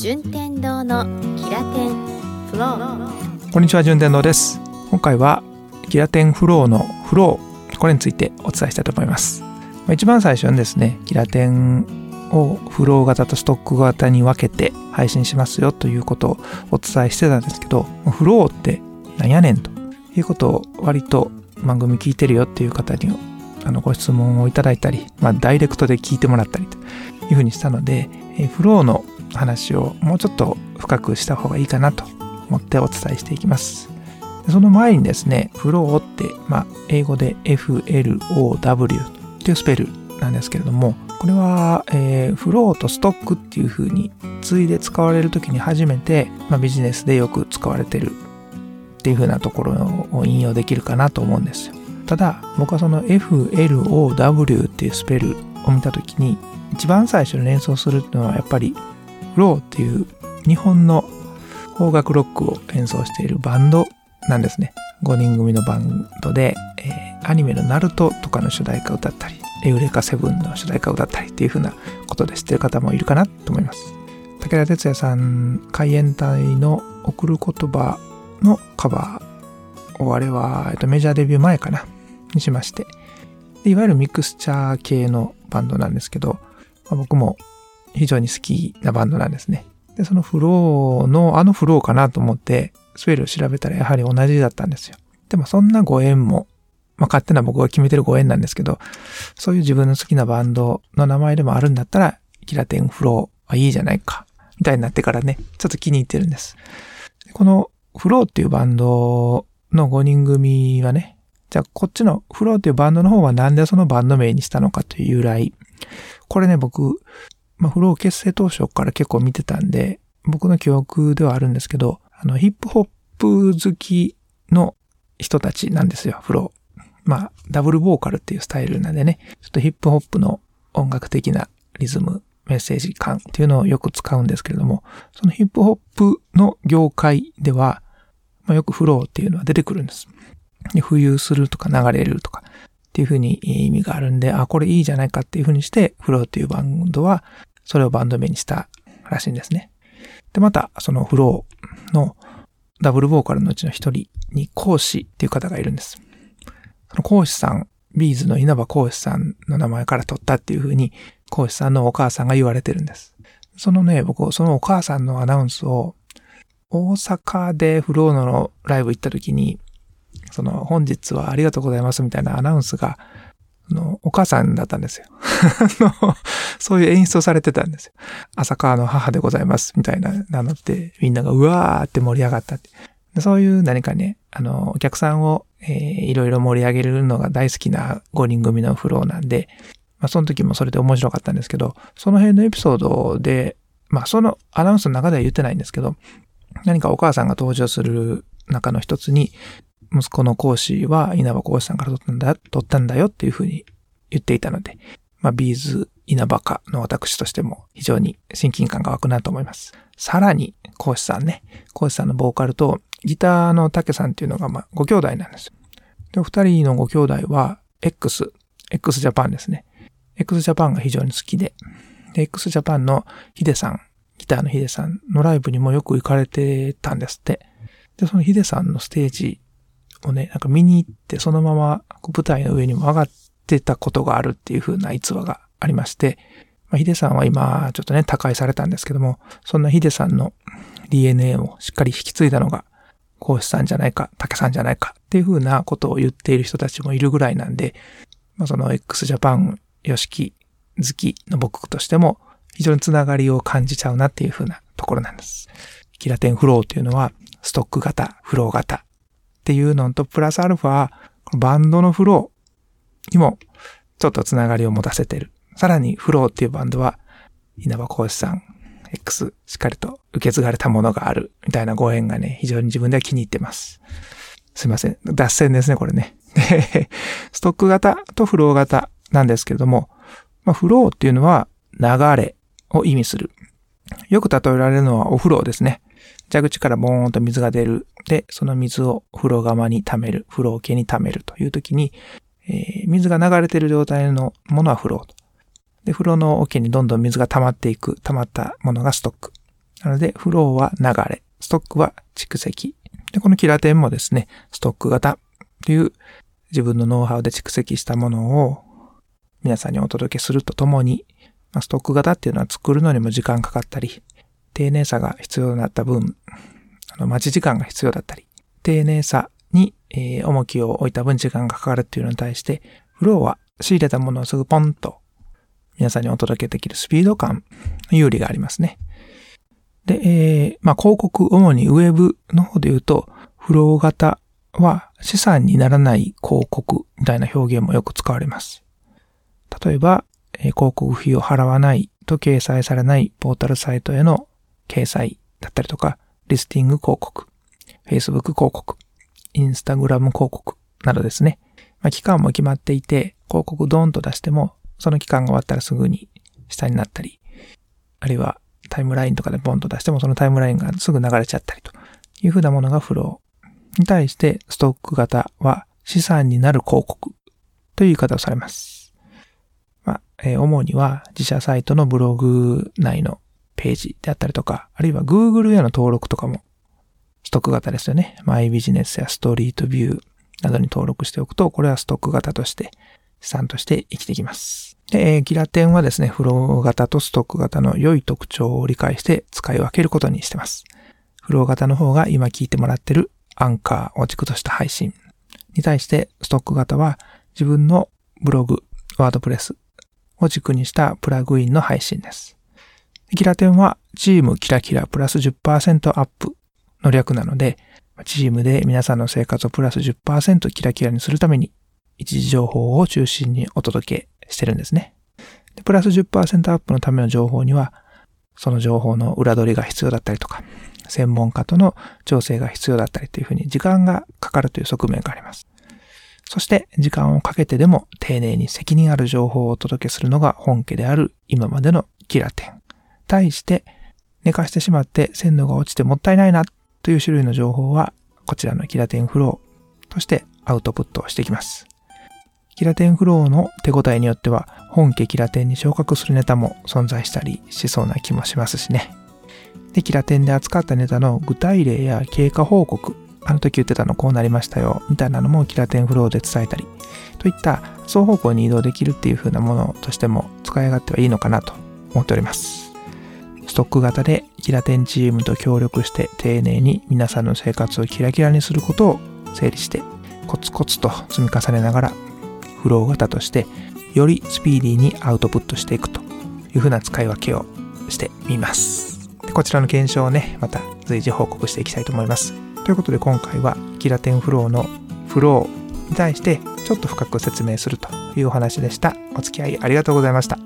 順天堂のキラテン。フロー。こんにちは順天堂です。今回はキラテンフローのフローこれについてお伝えしたいと思います。一番最初にですねキラテンをフロー型とストック型に分けて配信しますよということをお伝えしてたんですけどフローってなんやねんということを割と番組聞いてるよっていう方にあのご質問をいただいたり、まあ、ダイレクトで聞いてもらったりというふうにしたので、えフローの話をもうちょっと深くした方がいいかなと思ってお伝えしていきます。その前にですね、フローって、まあ、英語で FLOW っていうスペルなんですけれども、これは、えー、フローとストックっていう風についで使われる時に初めて、まあ、ビジネスでよく使われてるっていう風なところを引用できるかなと思うんですよ。ただ、僕はその FLOW っていうスペルを見た時に、一番最初に連想するのはやっぱりローっていう日本の邦楽ロックを演奏しているバンドなんですね。5人組のバンドで、えー、アニメのナルトとかの主題歌を歌ったり、エウレカセブンの主題歌を歌ったりっていう風なことで知ってる方もいるかなと思います。武田鉄矢さん海援隊の送る言葉のカバーをあれは、えっと、メジャーデビュー前かなにしましていわゆるミクスチャー系のバンドなんですけど、まあ、僕も非常に好きなバンドなんですね。で、そのフローの、あのフローかなと思って、スペルを調べたらやはり同じだったんですよ。でもそんなご縁も、まあ勝手な僕が決めてるご縁なんですけど、そういう自分の好きなバンドの名前でもあるんだったら、キラテンフローはいいじゃないか、みたいになってからね、ちょっと気に入ってるんです。このフローっていうバンドの5人組はね、じゃあこっちのフローっていうバンドの方はなんでそのバンド名にしたのかという由来。これね、僕、まあ、フロー結成当初から結構見てたんで、僕の記憶ではあるんですけど、あの、ヒップホップ好きの人たちなんですよ、フロー。まあ、ダブルボーカルっていうスタイルなんでね、ちょっとヒップホップの音楽的なリズム、メッセージ感っていうのをよく使うんですけれども、そのヒップホップの業界では、まあ、よくフローっていうのは出てくるんです。で浮遊するとか流れるとかっていうふうに意味があるんで、あ、これいいじゃないかっていうふうにして、フローっていうバンドはそれをバンド名にしたらしいんですね。で、また、そのフローのダブルボーカルのうちの一人に講師っていう方がいるんです。その講師さん、ビーズの稲葉講師さんの名前から取ったっていうふうに、講師さんのお母さんが言われてるんです。そのね、僕、そのお母さんのアナウンスを、大阪でフローのライブ行った時に、その、本日はありがとうございますみたいなアナウンスがの、お母さんだったんですよ。そういう演出をされてたんですよ。浅川の母でございます、みたいな、なのって、みんながうわーって盛り上がったって。そういう何かね、あの、お客さんを、えー、いろいろ盛り上げるのが大好きな5人組のフローなんで、まあ、その時もそれで面白かったんですけど、その辺のエピソードで、まあ、そのアナウンスの中では言ってないんですけど、何かお母さんが登場する中の一つに、息子の講師は稲葉講師さんから取ったんだ、取ったんだよっていうふうに言っていたので、まあ、ビーズ稲葉家の私としても非常に親近感が湧くなと思います。さらに、講師さんね、講師さんのボーカルとギターの竹さんっていうのが、まあ、ご兄弟なんですよ。で、お二人のご兄弟は、X、X ジャパンですね。X ジャパンが非常に好きで、で、X ジャパンのヒデさん、ギターのヒデさんのライブにもよく行かれてたんですって。で、そのヒデさんのステージをね、なんか見に行ってそのまま舞台の上にも上がっってたことがあるっていう風な逸話がありまして、まあ、ヒデさんは今ちょっとね、他界されたんですけども、そんなヒデさんの DNA をしっかり引き継いだのが、講師さんじゃないか、竹さんじゃないかっていう風なことを言っている人たちもいるぐらいなんで、まあ、その x ジャパン、ヨシキ好きの僕としても非常につながりを感じちゃうなっていう風なところなんです。キラテンフローというのはストック型、フロー型っていうのと、プラスアルファ、バンドのフローにもちょっとつながりを持たせてる。さらに、フローっていうバンドは、稲葉講師さん、X、しっかりと受け継がれたものがある、みたいなご縁がね、非常に自分では気に入ってます。すいません。脱線ですね、これね。ストック型とフロー型なんですけれども、まあ、フローっていうのは流れを意味する。よく例えられるのはお風呂ですね。蛇口からボーンと水が出る。で、その水を風呂釜に溜める。風呂桶に溜めるという時に、えー、水が流れている状態のものは風呂と。で、風呂の桶にどんどん水が溜まっていく。溜まったものがストック。なので、フローは流れ、ストックは蓄積。で、このキラテンもですね、ストック型という自分のノウハウで蓄積したものを皆さんにお届けするとともに、まあ、ストック型っていうのは作るのにも時間かかったり、丁寧さが必要になった分、あの待ち時間が必要だったり、丁寧さに、えー、重きを置いた分時間がかかるっていうのに対して、フローは仕入れたものをすぐポンと皆さんにお届けできるスピード感、有利がありますね。で、えー、まあ、広告、主にウェブの方で言うと、フロー型は資産にならない広告みたいな表現もよく使われます。例えば、えー、広告費を払わないと掲載されないポータルサイトへの掲載だったりとか、リスティング広告、Facebook 広告、Instagram 広告などですね。まあ、期間も決まっていて、広告ドーンと出しても、その期間が終わったらすぐに下になったり、あるいはタイムラインとかでボンと出してもそのタイムラインがすぐ流れちゃったりというふうなものがフロー。に対してストック型は資産になる広告という言い方をされます。まあ、えー、主には自社サイトのブログ内のページであったりとか、あるいは Google への登録とかもストック型ですよね。マイビジネスやストリートビューなどに登録しておくと、これはストック型として資産として生きてきます。で、ギラテンはですね、フロー型とストック型の良い特徴を理解して使い分けることにしてます。フロー型の方が今聞いてもらってるアンカーを軸とした配信に対してストック型は自分のブログ、ワードプレスを軸にしたプラグインの配信です。キラテンはチームキラキラプラス10%アップの略なので、チームで皆さんの生活をプラス10%キラキラにするために一時情報を中心にお届けしてるんですね。でプラス10%アップのための情報には、その情報の裏取りが必要だったりとか、専門家との調整が必要だったりというふうに時間がかかるという側面があります。そして時間をかけてでも丁寧に責任ある情報をお届けするのが本家である今までのキラテン。対して寝かしてしまって鮮度が落ちてもったいないなという種類の情報はこちらのキラテンフローとしてアウトプットしていきます。キラテンフローの手応えによっては本家キラテンに昇格するネタも存在したりしそうな気もしますしね。で、キラテンで扱ったネタの具体例や経過報告、あの時言ってたのこうなりましたよ、みたいなのもキラテンフローで伝えたり、といった双方向に移動できるっていう風なものとしても使い勝手はいいのかなと思っております。ストック型でキラテンチームと協力して丁寧に皆さんの生活をキラキラにすることを整理してコツコツと積み重ねながらフロー型としてよりスピーディーにアウトプットしていくというふうな使い分けをしてみます。でこちらの検証をね、また随時報告していきたいと思います。ということで今回はキラテンフローのフローに対してちょっと深く説明するというお話でした。お付き合いありがとうございました。